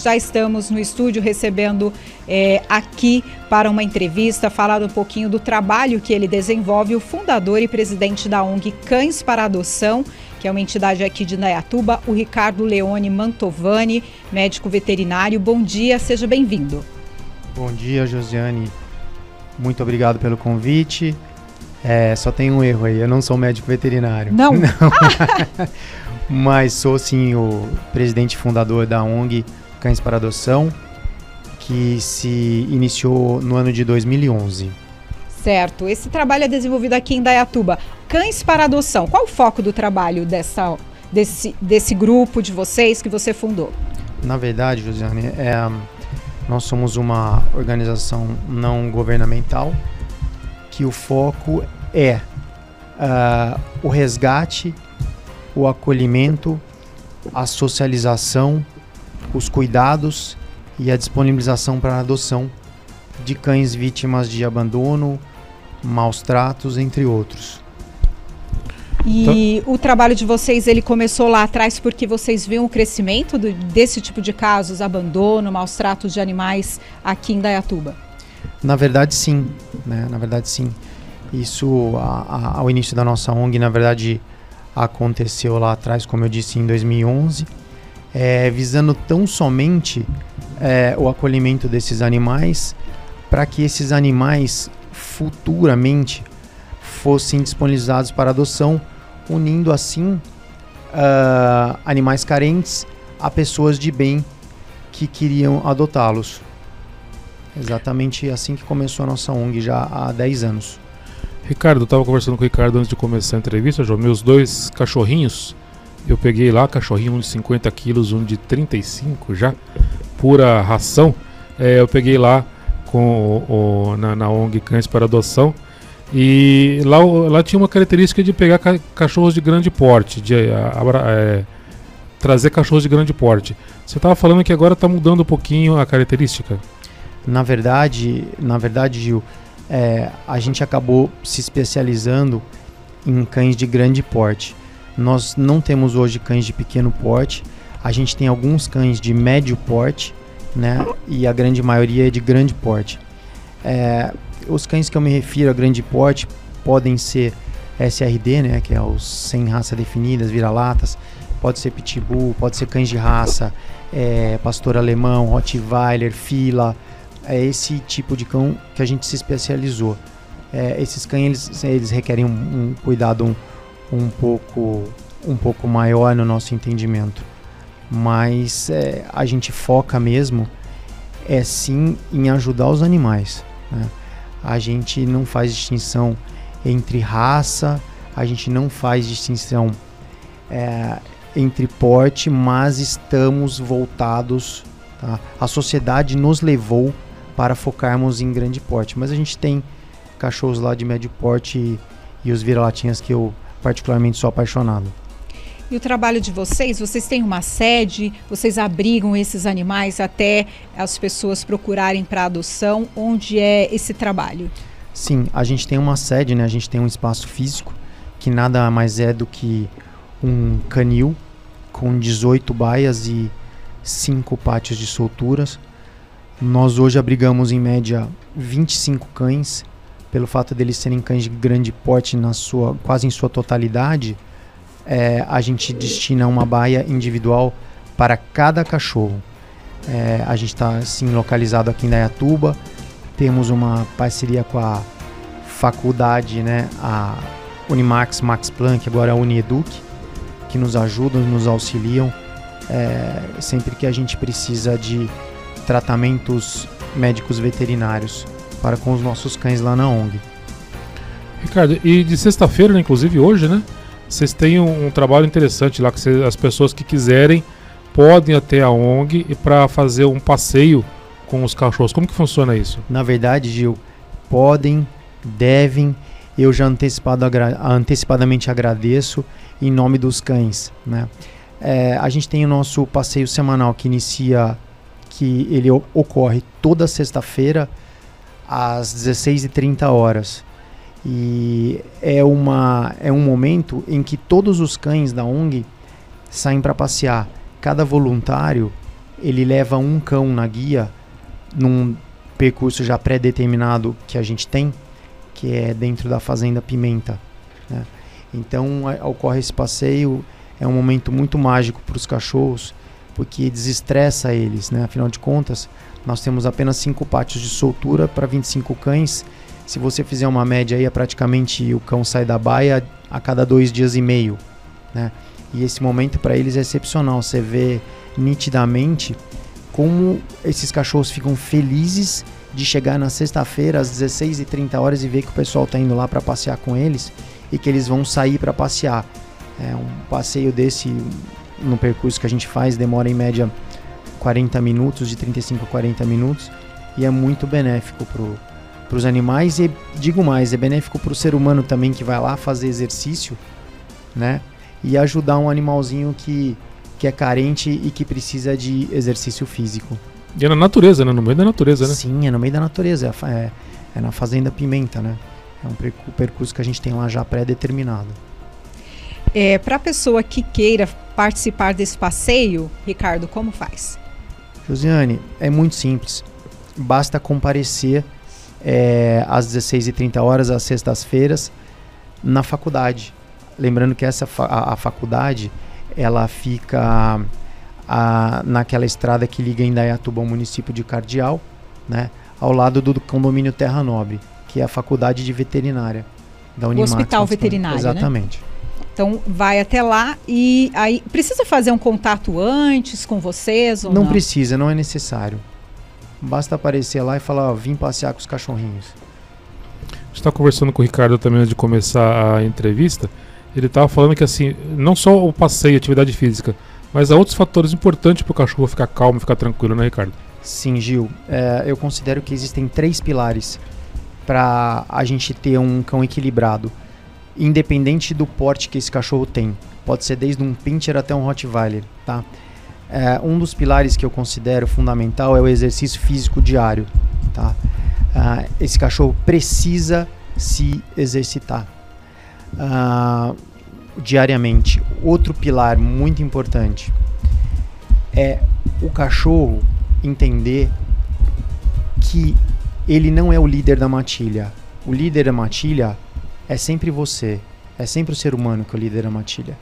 Já estamos no estúdio recebendo é, aqui para uma entrevista, falar um pouquinho do trabalho que ele desenvolve, o fundador e presidente da ONG Cães para Adoção, que é uma entidade aqui de Nayatuba, o Ricardo Leone Mantovani, médico veterinário. Bom dia, seja bem-vindo. Bom dia, Josiane. Muito obrigado pelo convite. É, só tem um erro aí, eu não sou médico veterinário. Não? não. Mas sou sim o presidente fundador da ONG Cães para Adoção, que se iniciou no ano de 2011. Certo. Esse trabalho é desenvolvido aqui em Dayatuba. Cães para Adoção. Qual o foco do trabalho dessa, desse, desse grupo de vocês que você fundou? Na verdade, Josiane, é, nós somos uma organização não governamental que o foco é uh, o resgate, o acolhimento, a socialização os cuidados e a disponibilização para a adoção de cães vítimas de abandono, maus tratos, entre outros. E então, o trabalho de vocês ele começou lá atrás porque vocês viram o crescimento do, desse tipo de casos, abandono, maus tratos de animais aqui em Dayatuba? Na verdade, sim. Né? Na verdade, sim. Isso, a, a, ao início da nossa ONG, na verdade, aconteceu lá atrás, como eu disse, em 2011 é, visando tão somente é, o acolhimento desses animais para que esses animais futuramente fossem disponibilizados para adoção, unindo assim uh, animais carentes a pessoas de bem que queriam adotá-los. Exatamente assim que começou a nossa ONG já há 10 anos. Ricardo, eu estava conversando com o Ricardo antes de começar a entrevista, João. Meus dois cachorrinhos eu peguei lá cachorrinho, um de 50 quilos, um de 35 já, pura ração. É, eu peguei lá com o, o, na, na, ONG Cães para Adoção. E lá, lá tinha uma característica de pegar ca cachorros de grande porte, de é, trazer cachorros de grande porte. Você estava falando que agora está mudando um pouquinho a característica. Na verdade, na verdade, Gil, é, a gente acabou se especializando em cães de grande porte. Nós não temos hoje cães de pequeno porte. A gente tem alguns cães de médio porte, né? E a grande maioria é de grande porte. É, os cães que eu me refiro a grande porte podem ser SRD, né? Que é os sem raça definidas, vira-latas. Pode ser pitbull, pode ser cães de raça, é, pastor alemão, rottweiler, fila. É esse tipo de cão que a gente se especializou. É, esses cães eles, eles requerem um, um cuidado um, um pouco um pouco maior no nosso entendimento, mas é, a gente foca mesmo é sim em ajudar os animais. Né? A gente não faz distinção entre raça, a gente não faz distinção é, entre porte, mas estamos voltados. Tá? A sociedade nos levou para focarmos em grande porte, mas a gente tem cachorros lá de médio porte e, e os vira-latinhas que eu particularmente sou apaixonado. E o trabalho de vocês, vocês têm uma sede, vocês abrigam esses animais até as pessoas procurarem para adoção. Onde é esse trabalho? Sim, a gente tem uma sede, né? A gente tem um espaço físico que nada mais é do que um canil com 18 baias e 5 pátios de solturas. Nós hoje abrigamos em média 25 cães pelo fato deles serem cães de grande porte na sua quase em sua totalidade, é, a gente destina uma baia individual para cada cachorro. É, a gente está assim localizado aqui em Dayatuba, temos uma parceria com a faculdade, né, a Unimax Max Planck, agora a Unieduc, que nos ajudam, nos auxiliam. É, sempre que a gente precisa de tratamentos médicos veterinários para com os nossos cães lá na ONG. Ricardo, e de sexta-feira, né, inclusive hoje, né? Vocês têm um, um trabalho interessante lá que cês, as pessoas que quiserem podem até a ONG para fazer um passeio com os cachorros. Como que funciona isso? Na verdade, Gil, podem, devem. Eu já antecipado, antecipadamente agradeço em nome dos cães, né? É, a gente tem o nosso passeio semanal que inicia, que ele ocorre toda sexta-feira às 16h30 horas. E é, uma, é um momento em que todos os cães da ONG saem para passear. Cada voluntário ele leva um cão na guia num percurso já pré-determinado que a gente tem, que é dentro da Fazenda Pimenta. Né? Então a, ocorre esse passeio, é um momento muito mágico para os cachorros, porque desestressa eles, né? afinal de contas, nós temos apenas 5 pátios de soltura para 25 cães. Se você fizer uma média aí, é praticamente o cão sai da baia a cada dois dias e meio. Né? E esse momento para eles é excepcional. Você vê nitidamente como esses cachorros ficam felizes de chegar na sexta-feira às 16h30 horas e ver que o pessoal está indo lá para passear com eles e que eles vão sair para passear. É um passeio desse no percurso que a gente faz demora em média 40 minutos, de 35 a 40 minutos, e é muito benéfico para os animais e digo mais, é benéfico para o ser humano também que vai lá fazer exercício, né? E ajudar um animalzinho que que é carente e que precisa de exercício físico. E é na natureza, né? No meio da natureza, né? Sim, é no meio da natureza. É, é, é na Fazenda Pimenta, né? É um percurso que a gente tem lá já pré-determinado. É, Para a pessoa que queira participar desse passeio, Ricardo, como faz? Josiane, é muito simples. Basta comparecer é, às 16h30 horas, às sextas-feiras, na faculdade. Lembrando que essa a, a faculdade ela fica a, naquela estrada que liga Indaiatuba ao município de Cardial, né, ao lado do condomínio Terra Nobre, que é a faculdade de veterinária da Unimax. O hospital veterinário, né? Exatamente. Né? Então vai até lá e aí precisa fazer um contato antes com vocês ou não? Não precisa, não é necessário. Basta aparecer lá e falar, ó, vim passear com os cachorrinhos. A gente está conversando com o Ricardo também antes de começar a entrevista ele estava falando que assim, não só o passeio, a atividade física, mas há outros fatores importantes para o cachorro ficar calmo, ficar tranquilo, né, Ricardo? Sim, Gil. É, eu considero que existem três pilares para a gente ter um cão equilibrado, independente do porte que esse cachorro tem. Pode ser desde um pincher até um Rottweiler, tá? É, um dos pilares que eu considero fundamental é o exercício físico diário, tá? Uh, esse cachorro precisa se exercitar uh, diariamente. Outro pilar muito importante é o cachorro entender que ele não é o líder da matilha. O líder da matilha é sempre você, é sempre o ser humano que é o líder da matilha.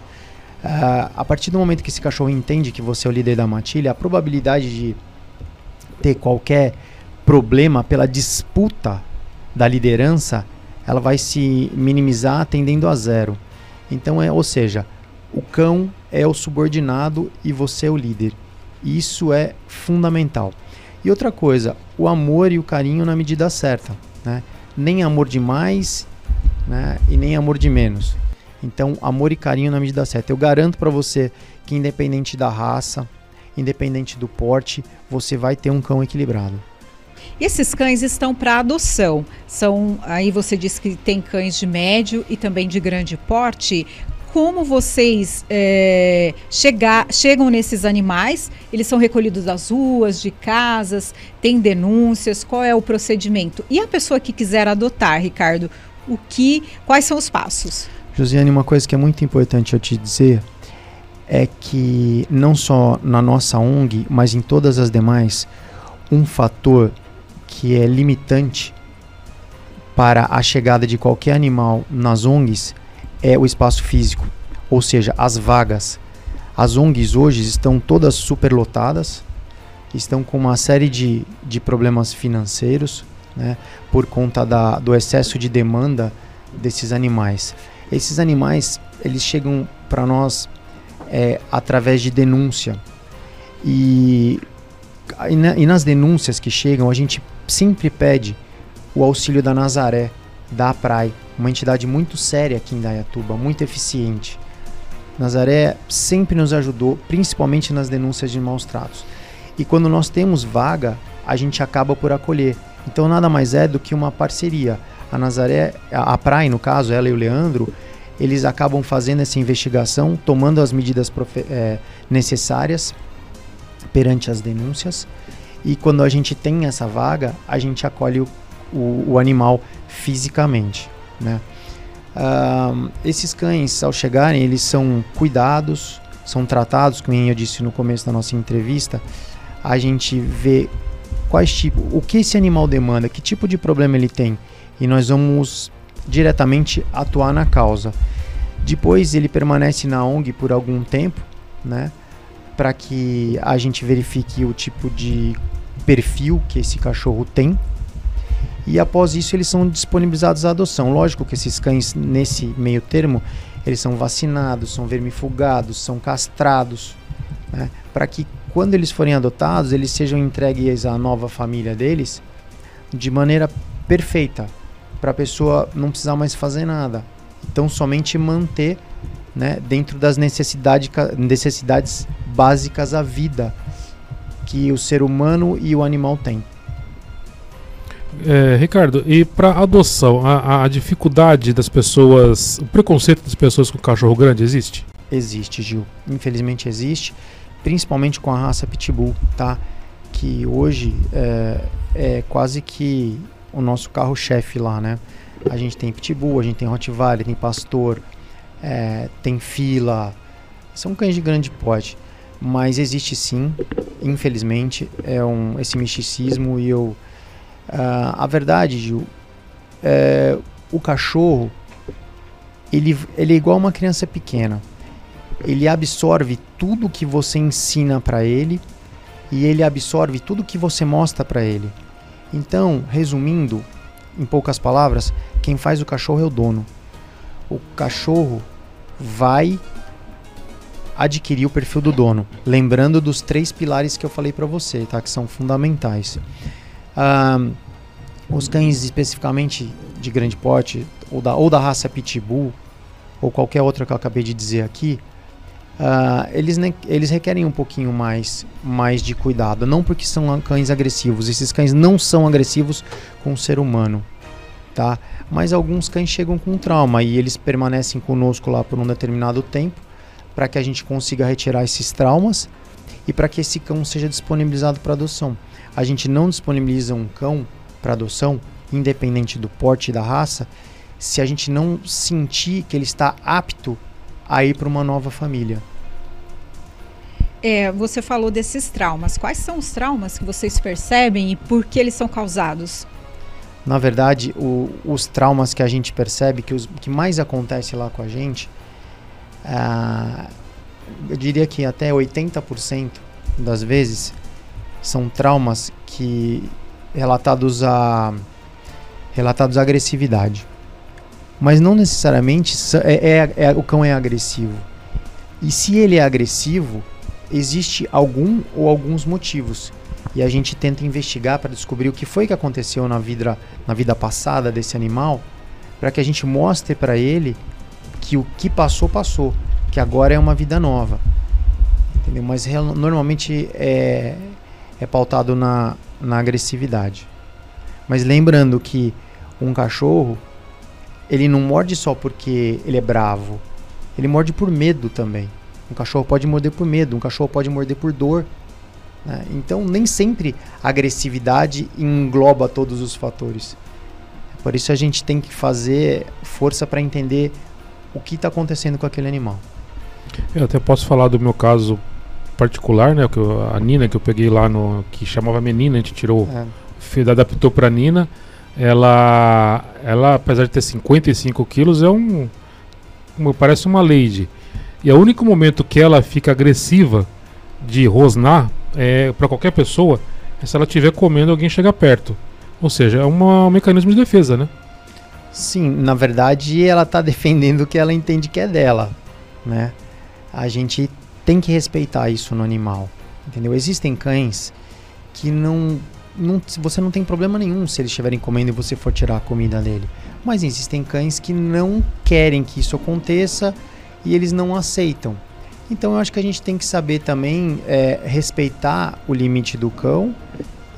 Uh, a partir do momento que esse cachorro entende que você é o líder da matilha, a probabilidade de ter qualquer problema pela disputa da liderança ela vai se minimizar tendendo a zero. Então é, ou seja, o cão é o subordinado e você é o líder. Isso é fundamental. E outra coisa, o amor e o carinho na medida certa, né? Nem amor demais, né? E nem amor de menos. Então, amor e carinho na medida certa. Eu garanto para você que independente da raça, independente do porte, você vai ter um cão equilibrado. E esses cães estão para adoção. São, aí você disse que tem cães de médio e também de grande porte. Como vocês é, chegar, chegam nesses animais? Eles são recolhidos das ruas, de casas, tem denúncias? Qual é o procedimento? E a pessoa que quiser adotar, Ricardo, o que, quais são os passos? Josiane, uma coisa que é muito importante eu te dizer é que não só na nossa ONG, mas em todas as demais, um fator que é limitante para a chegada de qualquer animal nas ONGs é o espaço físico, ou seja, as vagas. As ONGs hoje estão todas superlotadas, estão com uma série de, de problemas financeiros né, por conta da, do excesso de demanda desses animais. Esses animais eles chegam para nós é, através de denúncia e, e, na, e nas denúncias que chegam a gente sempre pede o auxílio da Nazaré, da APRAI, uma entidade muito séria aqui em Dayatuba, muito eficiente. Nazaré sempre nos ajudou, principalmente nas denúncias de maus tratos. E quando nós temos vaga, a gente acaba por acolher. Então nada mais é do que uma parceria. A Nazaré, a Praia, no caso, ela e o Leandro, eles acabam fazendo essa investigação, tomando as medidas é, necessárias perante as denúncias e quando a gente tem essa vaga, a gente acolhe o, o, o animal fisicamente, né? Uh, esses cães, ao chegarem, eles são cuidados, são tratados, como eu disse no começo da nossa entrevista, a gente vê quais tipo, o que esse animal demanda, que tipo de problema ele tem, e nós vamos diretamente atuar na causa. Depois ele permanece na ONG por algum tempo, né, para que a gente verifique o tipo de perfil que esse cachorro tem. E após isso eles são disponibilizados à adoção. Lógico que esses cães nesse meio termo eles são vacinados, são vermifugados, são castrados, né, para que quando eles forem adotados, eles sejam entregues à nova família deles de maneira perfeita, para a pessoa não precisar mais fazer nada. Então, somente manter né, dentro das necessidade, necessidades básicas à vida que o ser humano e o animal têm. É, Ricardo, e para adoção, a, a, dificuldade das pessoas, o preconceito das pessoas com cachorro grande existe? Existe, Gil. Infelizmente existe principalmente com a raça Pitbull, tá? Que hoje é, é quase que o nosso carro-chefe lá, né? A gente tem Pitbull, a gente tem Rottweiler, tem Pastor, é, tem Fila, são cães de grande porte, mas existe sim, infelizmente, é um, esse misticismo e eu... Uh, a verdade, Gil, é, o cachorro, ele, ele é igual uma criança pequena ele absorve tudo que você ensina para ele e ele absorve tudo que você mostra para ele. Então, resumindo, em poucas palavras, quem faz o cachorro é o dono. O cachorro vai adquirir o perfil do dono, lembrando dos três pilares que eu falei para você, tá? Que são fundamentais. Os cães especificamente de grande porte ou da, ou da raça Pitbull ou qualquer outra que eu acabei de dizer aqui, Uh, eles, eles requerem um pouquinho mais, mais de cuidado. Não porque são cães agressivos. Esses cães não são agressivos com o ser humano. Tá? Mas alguns cães chegam com trauma e eles permanecem conosco lá por um determinado tempo para que a gente consiga retirar esses traumas e para que esse cão seja disponibilizado para adoção. A gente não disponibiliza um cão para adoção, independente do porte e da raça, se a gente não sentir que ele está apto a ir para uma nova família. É, você falou desses traumas. Quais são os traumas que vocês percebem e por que eles são causados? Na verdade, o, os traumas que a gente percebe, que, os, que mais acontece lá com a gente, ah, eu diria que até 80% das vezes são traumas que relatados a relatados a agressividade mas não necessariamente é, é, é, o cão é agressivo. E se ele é agressivo, existe algum ou alguns motivos. E a gente tenta investigar para descobrir o que foi que aconteceu na vida, na vida passada desse animal, para que a gente mostre para ele que o que passou, passou, que agora é uma vida nova. Entendeu? Mas normalmente é, é pautado na, na agressividade. Mas lembrando que um cachorro ele não morde só porque ele é bravo. Ele morde por medo também. Um cachorro pode morder por medo, um cachorro pode morder por dor. Né? Então, nem sempre a agressividade engloba todos os fatores. Por isso, a gente tem que fazer força para entender o que está acontecendo com aquele animal. Eu até posso falar do meu caso particular, né? Que eu, a Nina que eu peguei lá no que chamava menina, a gente tirou, é. adaptou para Nina ela, ela apesar de ter 55 quilos, é um, parece uma lady. E o único momento que ela fica agressiva de rosnar é, para qualquer pessoa é se ela estiver comendo alguém chegar perto. Ou seja, é um mecanismo de defesa, né? Sim, na verdade ela está defendendo o que ela entende que é dela, né? A gente tem que respeitar isso no animal, entendeu? Existem cães que não não, você não tem problema nenhum se eles estiverem comendo e você for tirar a comida dele. Mas existem cães que não querem que isso aconteça e eles não aceitam. Então eu acho que a gente tem que saber também é, respeitar o limite do cão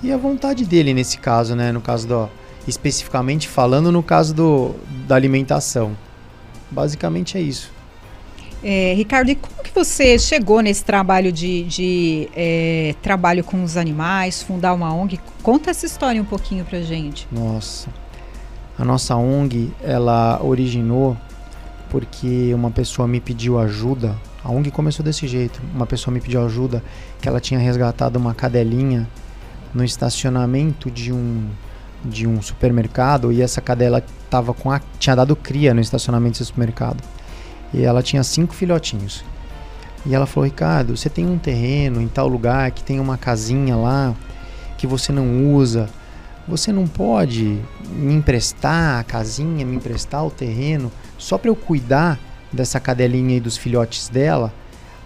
e a vontade dele nesse caso, né? No caso do especificamente falando no caso do, da alimentação. Basicamente é isso. É, Ricardo, e como que você chegou nesse trabalho de, de é, trabalho com os animais, fundar uma ONG? Conta essa história um pouquinho pra gente. Nossa, a nossa ONG, ela originou porque uma pessoa me pediu ajuda A ONG começou desse jeito. Uma pessoa me pediu ajuda que ela tinha resgatado uma cadelinha no estacionamento de um de um supermercado e essa cadela tava com a, tinha dado cria no estacionamento desse supermercado. E ela tinha cinco filhotinhos. E ela falou: "Ricardo, você tem um terreno em tal lugar que tem uma casinha lá que você não usa. Você não pode me emprestar a casinha, me emprestar o terreno só para eu cuidar dessa cadelinha e dos filhotes dela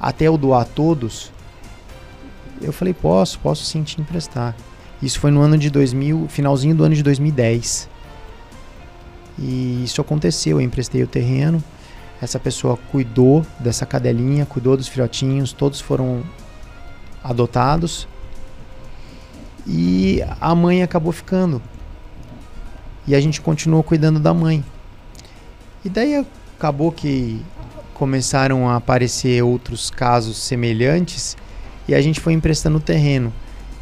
até eu doar todos?" Eu falei: "Posso, posso sim te emprestar." Isso foi no ano de 2000, finalzinho do ano de 2010. E isso aconteceu, eu emprestei o terreno, essa pessoa cuidou dessa cadelinha, cuidou dos filhotinhos, todos foram adotados. E a mãe acabou ficando. E a gente continuou cuidando da mãe. E daí acabou que começaram a aparecer outros casos semelhantes e a gente foi emprestando terreno.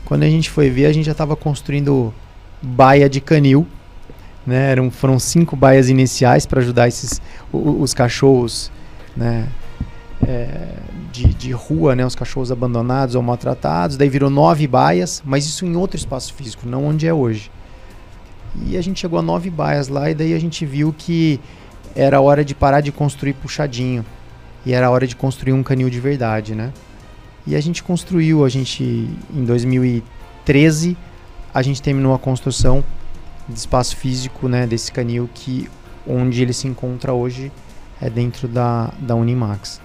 Quando a gente foi ver, a gente já estava construindo baia de canil. Né? Eram, foram cinco baias iniciais para ajudar esses, os, os cachorros né? É, de, de rua, né? os cachorros abandonados ou maltratados. Daí virou nove baias, mas isso em outro espaço físico, não onde é hoje. E a gente chegou a nove baias lá e daí a gente viu que era hora de parar de construir puxadinho e era hora de construir um canil de verdade, né? E a gente construiu, a gente em 2013 a gente terminou a construção de espaço físico, né, desse canil que onde ele se encontra hoje é dentro da, da Unimax.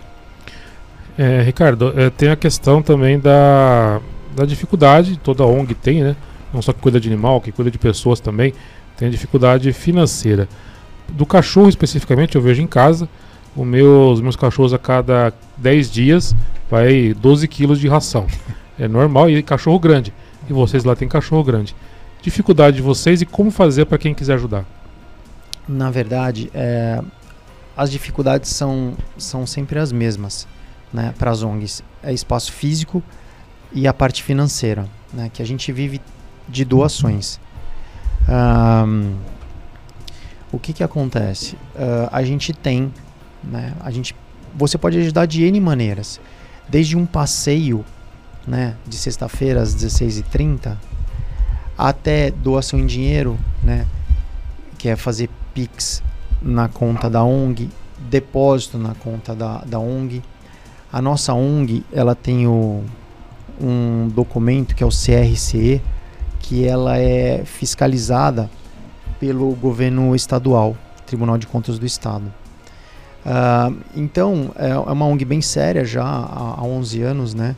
É, Ricardo, é, tem a questão também da, da dificuldade, toda ONG tem, né? Não só que cuida de animal, que cuida de pessoas também, tem a dificuldade financeira. Do cachorro especificamente, eu vejo em casa, os meus, cachorros a cada 10 dias vai 12 quilos de ração. É normal e cachorro grande. E vocês lá tem cachorro grande. Dificuldade de vocês e como fazer para quem quiser ajudar? Na verdade, é, as dificuldades são, são sempre as mesmas né, para as ONGs. É espaço físico e a parte financeira, né, que a gente vive de doações. Um, o que, que acontece? Uh, a gente tem, né, a gente, você pode ajudar de N maneiras desde um passeio né, de sexta-feira às 16h30 até doação em dinheiro, né, que é fazer PIX na conta da ONG, depósito na conta da, da ONG. A nossa ONG ela tem o, um documento que é o CRCE, que ela é fiscalizada pelo governo estadual, Tribunal de Contas do Estado. Uh, então, é, é, uma ONG bem séria já há, há 11 anos, né?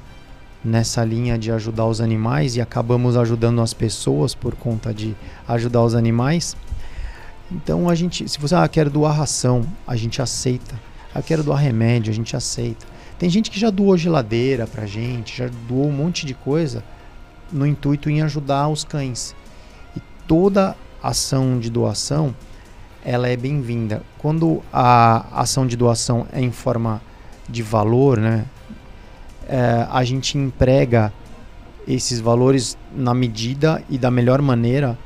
Nessa linha de ajudar os animais e acabamos ajudando as pessoas por conta de ajudar os animais. Então, a gente, se você ah, quer doar ração, a gente aceita. Ah, quero doar remédio, a gente aceita. Tem gente que já doou geladeira pra gente, já doou um monte de coisa no intuito em ajudar os cães. E toda ação de doação ela é bem-vinda. Quando a ação de doação é em forma de valor, né, é, a gente emprega esses valores na medida e da melhor maneira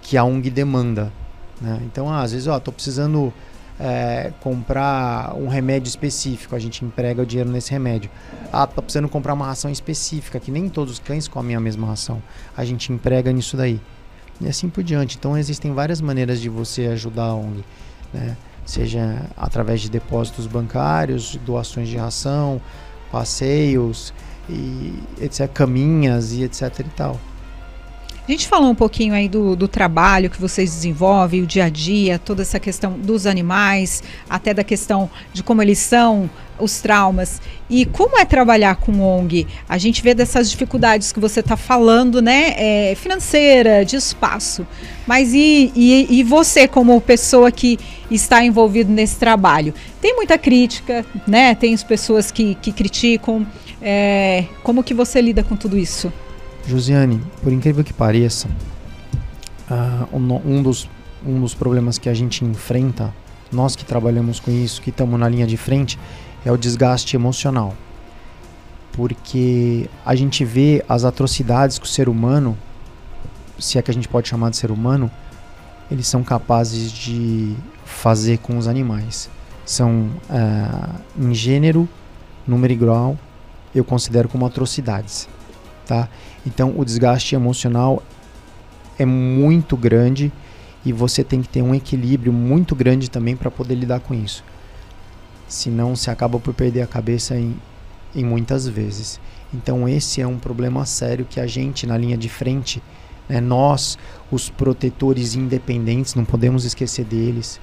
que a ONG demanda. Né? Então, ah, às vezes, estou precisando é, comprar um remédio específico, a gente emprega o dinheiro nesse remédio. Ah, estou precisando comprar uma ração específica, que nem todos os cães comem a mesma ração. A gente emprega nisso daí e assim por diante. Então existem várias maneiras de você ajudar a ONG, né? seja através de depósitos bancários, doações de ração, passeios e etc, caminhas e etc e tal. A gente falou um pouquinho aí do, do, trabalho que vocês desenvolvem, o dia a dia, toda essa questão dos animais, até da questão de como eles são, os traumas. E como é trabalhar com ONG? A gente vê dessas dificuldades que você está falando, né? É, financeira, de espaço. Mas e, e, e você, como pessoa que está envolvido nesse trabalho? Tem muita crítica, né? Tem as pessoas que, que criticam. É, como que você lida com tudo isso? Josiane, por incrível que pareça, uh, um, dos, um dos problemas que a gente enfrenta, nós que trabalhamos com isso, que estamos na linha de frente, é o desgaste emocional. Porque a gente vê as atrocidades que o ser humano, se é que a gente pode chamar de ser humano, eles são capazes de fazer com os animais. São uh, em gênero, número igual, eu considero como atrocidades, tá? Então o desgaste emocional é muito grande e você tem que ter um equilíbrio muito grande também para poder lidar com isso. Senão você acaba por perder a cabeça em, em muitas vezes. Então esse é um problema sério que a gente na linha de frente, né, nós, os protetores independentes, não podemos esquecer deles.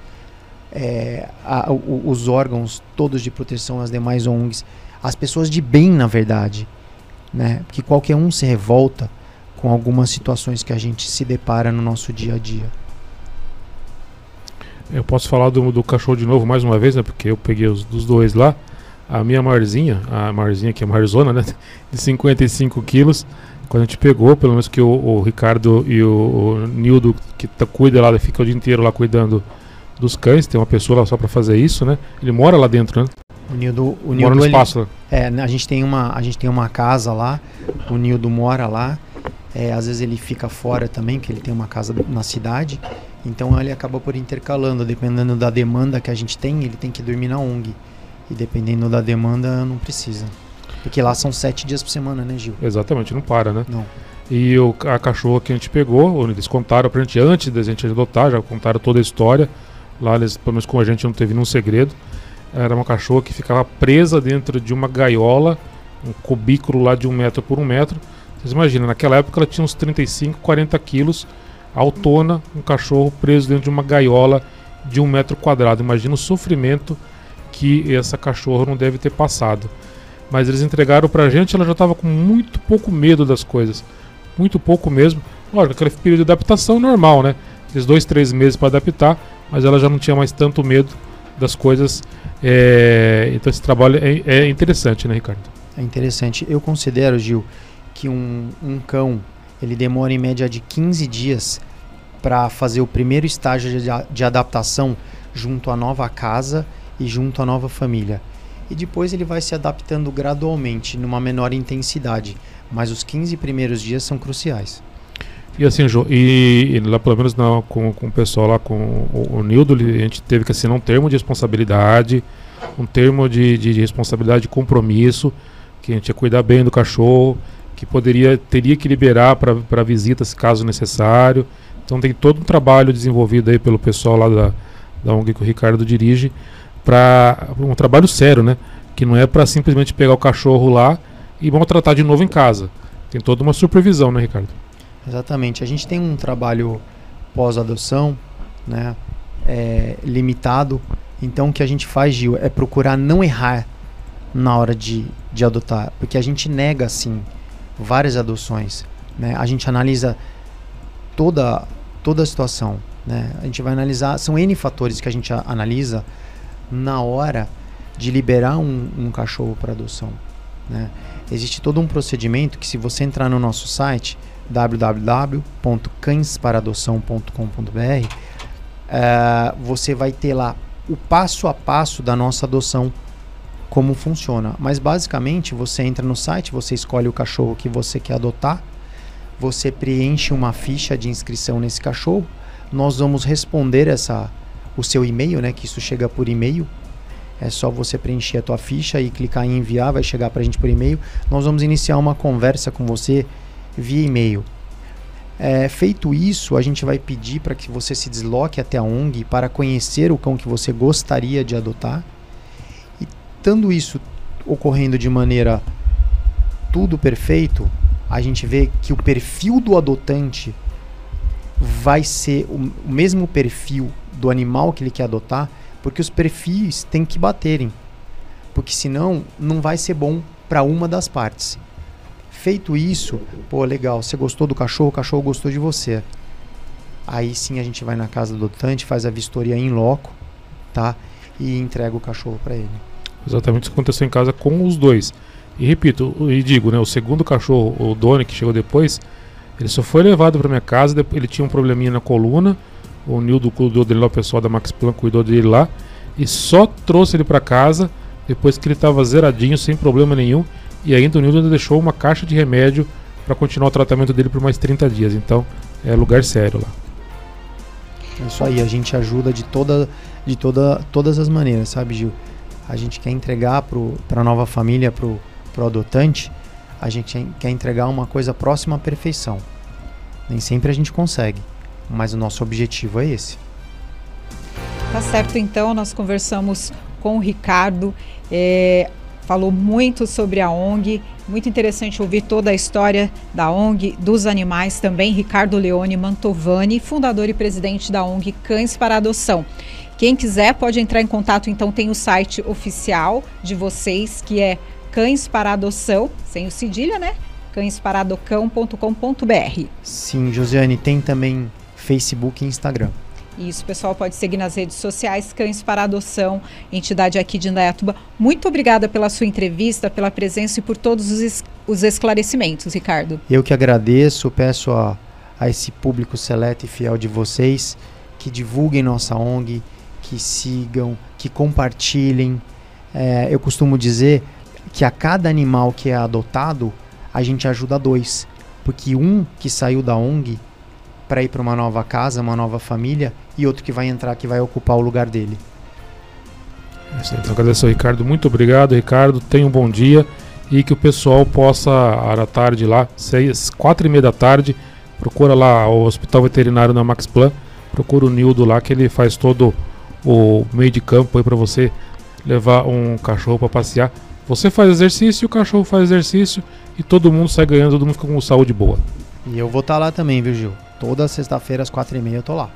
É, a, o, os órgãos todos de proteção, as demais ONGs, as pessoas de bem, na verdade, né? Porque qualquer um se revolta com algumas situações que a gente se depara no nosso dia a dia. Eu posso falar do, do cachorro de novo mais uma vez, né? Porque eu peguei os dos dois lá. A minha Marzinha, a Marzinha que é Marzona, né? De 55 quilos. Quando a gente pegou, pelo menos que o, o Ricardo e o, o Nildo, que tá, cuida lá, fica o dia inteiro lá cuidando dos cães. Tem uma pessoa lá só para fazer isso, né? Ele mora lá dentro, né? O Nildo, o Nildo mora no espaço. Ele, é, né, a gente tem uma, a gente tem uma casa lá. O Nildo mora lá. É, às vezes ele fica fora também, porque ele tem uma casa na cidade. Então ele acaba por intercalando, dependendo da demanda que a gente tem, ele tem que dormir na ONG. E dependendo da demanda, não precisa. Porque lá são sete dias por semana, né, Gil? Exatamente, não para, né? Não. E o, a cachorra que a gente pegou, eles contaram pra gente antes da gente adotar, já contaram toda a história. Lá eles, pelo menos com a gente, não teve nenhum segredo. Era uma cachorra que ficava presa dentro de uma gaiola, um cubículo lá de um metro por um metro. Vocês imaginam, naquela época ela tinha uns 35, 40 quilos, autona, um cachorro preso dentro de uma gaiola de um metro quadrado. Imagina o sofrimento que essa cachorra não deve ter passado. Mas eles entregaram pra gente, ela já estava com muito pouco medo das coisas. Muito pouco mesmo. Lógico, aquele período de adaptação normal, né? Esses dois, três meses para adaptar, mas ela já não tinha mais tanto medo das coisas. É... Então esse trabalho é, é, interessante, né, Ricardo? É interessante. Eu considero, Gil, que um, um cão ele demora em média de 15 dias para fazer o primeiro estágio de, de adaptação junto à nova casa e junto à nova família. E depois ele vai se adaptando gradualmente, numa menor intensidade. Mas os 15 primeiros dias são cruciais. E assim, Jô, e, e, lá pelo menos não, com, com o pessoal lá, com o, o Nildo, a gente teve que assinar um termo de responsabilidade, um termo de, de, de responsabilidade de compromisso, que a gente ia cuidar bem do cachorro, que poderia teria que liberar para visitas caso necessário. Então tem todo um trabalho desenvolvido aí pelo pessoal lá da, da ONG que o Ricardo dirige, para um trabalho sério, né? Que não é para simplesmente pegar o cachorro lá e maltratar de novo em casa. Tem toda uma supervisão, né, Ricardo? Exatamente. A gente tem um trabalho pós-adoção, né, é, limitado. Então, o que a gente faz, Gil, é procurar não errar na hora de, de adotar, porque a gente nega, assim, várias adoções. Né? A gente analisa toda, toda a situação. Né? A gente vai analisar, são N fatores que a gente analisa na hora de liberar um, um cachorro para adoção. Né? Existe todo um procedimento que, se você entrar no nosso site, www.cãesparadoção.com.br, uh, eh, você vai ter lá o passo a passo da nossa adoção, como funciona. Mas basicamente você entra no site, você escolhe o cachorro que você quer adotar, você preenche uma ficha de inscrição nesse cachorro, nós vamos responder essa o seu e-mail, né, que isso chega por e-mail. É só você preencher a tua ficha e clicar em enviar, vai chegar para a gente por e-mail. Nós vamos iniciar uma conversa com você via e-mail. É, feito isso, a gente vai pedir para que você se desloque até a ONG para conhecer o cão que você gostaria de adotar. E estando isso ocorrendo de maneira tudo perfeito, a gente vê que o perfil do adotante vai ser o, o mesmo perfil do animal que ele quer adotar, porque os perfis têm que baterem. Porque senão não vai ser bom para uma das partes. Feito isso, pô, legal, você gostou do cachorro, o cachorro gostou de você. Aí sim a gente vai na casa do adotante, faz a vistoria em loco, tá? E entrega o cachorro para ele. Exatamente isso que aconteceu em casa com os dois. E repito, e digo, né, o segundo cachorro, o Doni, que chegou depois, ele só foi levado para minha casa, ele tinha um probleminha na coluna, o Nildo cuidou dele lá, o pessoal da Max Plan cuidou dele lá, e só trouxe ele para casa depois que ele estava zeradinho, sem problema nenhum, e ainda o Newton deixou uma caixa de remédio para continuar o tratamento dele por mais 30 dias. Então é lugar sério lá. É isso aí, a gente ajuda de toda, de toda, todas as maneiras, sabe, Gil? a gente quer entregar para a nova família, para o adotante, a gente quer entregar uma coisa próxima à perfeição. Nem sempre a gente consegue, mas o nosso objetivo é esse. Tá certo, então, nós conversamos com o Ricardo, é, falou muito sobre a ONG, muito interessante ouvir toda a história da ONG, dos animais também. Ricardo Leone Mantovani, fundador e presidente da ONG Cães para Adoção. Quem quiser pode entrar em contato, então tem o site oficial de vocês, que é Cães para Adoção, sem o cedilha, né? cãesparadocão.com.br. Sim, Josiane, tem também Facebook e Instagram. Isso, pessoal pode seguir nas redes sociais Cães para Adoção, entidade aqui de Indaiatuba. Muito obrigada pela sua entrevista, pela presença e por todos os, os esclarecimentos, Ricardo. Eu que agradeço, peço a, a esse público seleto e fiel de vocês que divulguem nossa ONG, que sigam, que compartilhem. É, eu costumo dizer que a cada animal que é adotado, a gente ajuda dois. Porque um que saiu da ONG para ir para uma nova casa, uma nova família, e outro que vai entrar, que vai ocupar o lugar dele. Então, agradeço ao Ricardo. Muito obrigado, Ricardo. Tenha um bom dia e que o pessoal possa, à tarde lá, seis, quatro e meia da tarde, procura lá o Hospital Veterinário na Max Plan, procura o Nildo lá, que ele faz todo o meio de campo aí para você levar um cachorro para passear. Você faz exercício, o cachorro faz exercício e todo mundo sai ganhando, todo mundo fica com saúde boa. E eu vou estar tá lá também, viu, Gil? Toda sexta-feira às quatro e meia eu tô lá.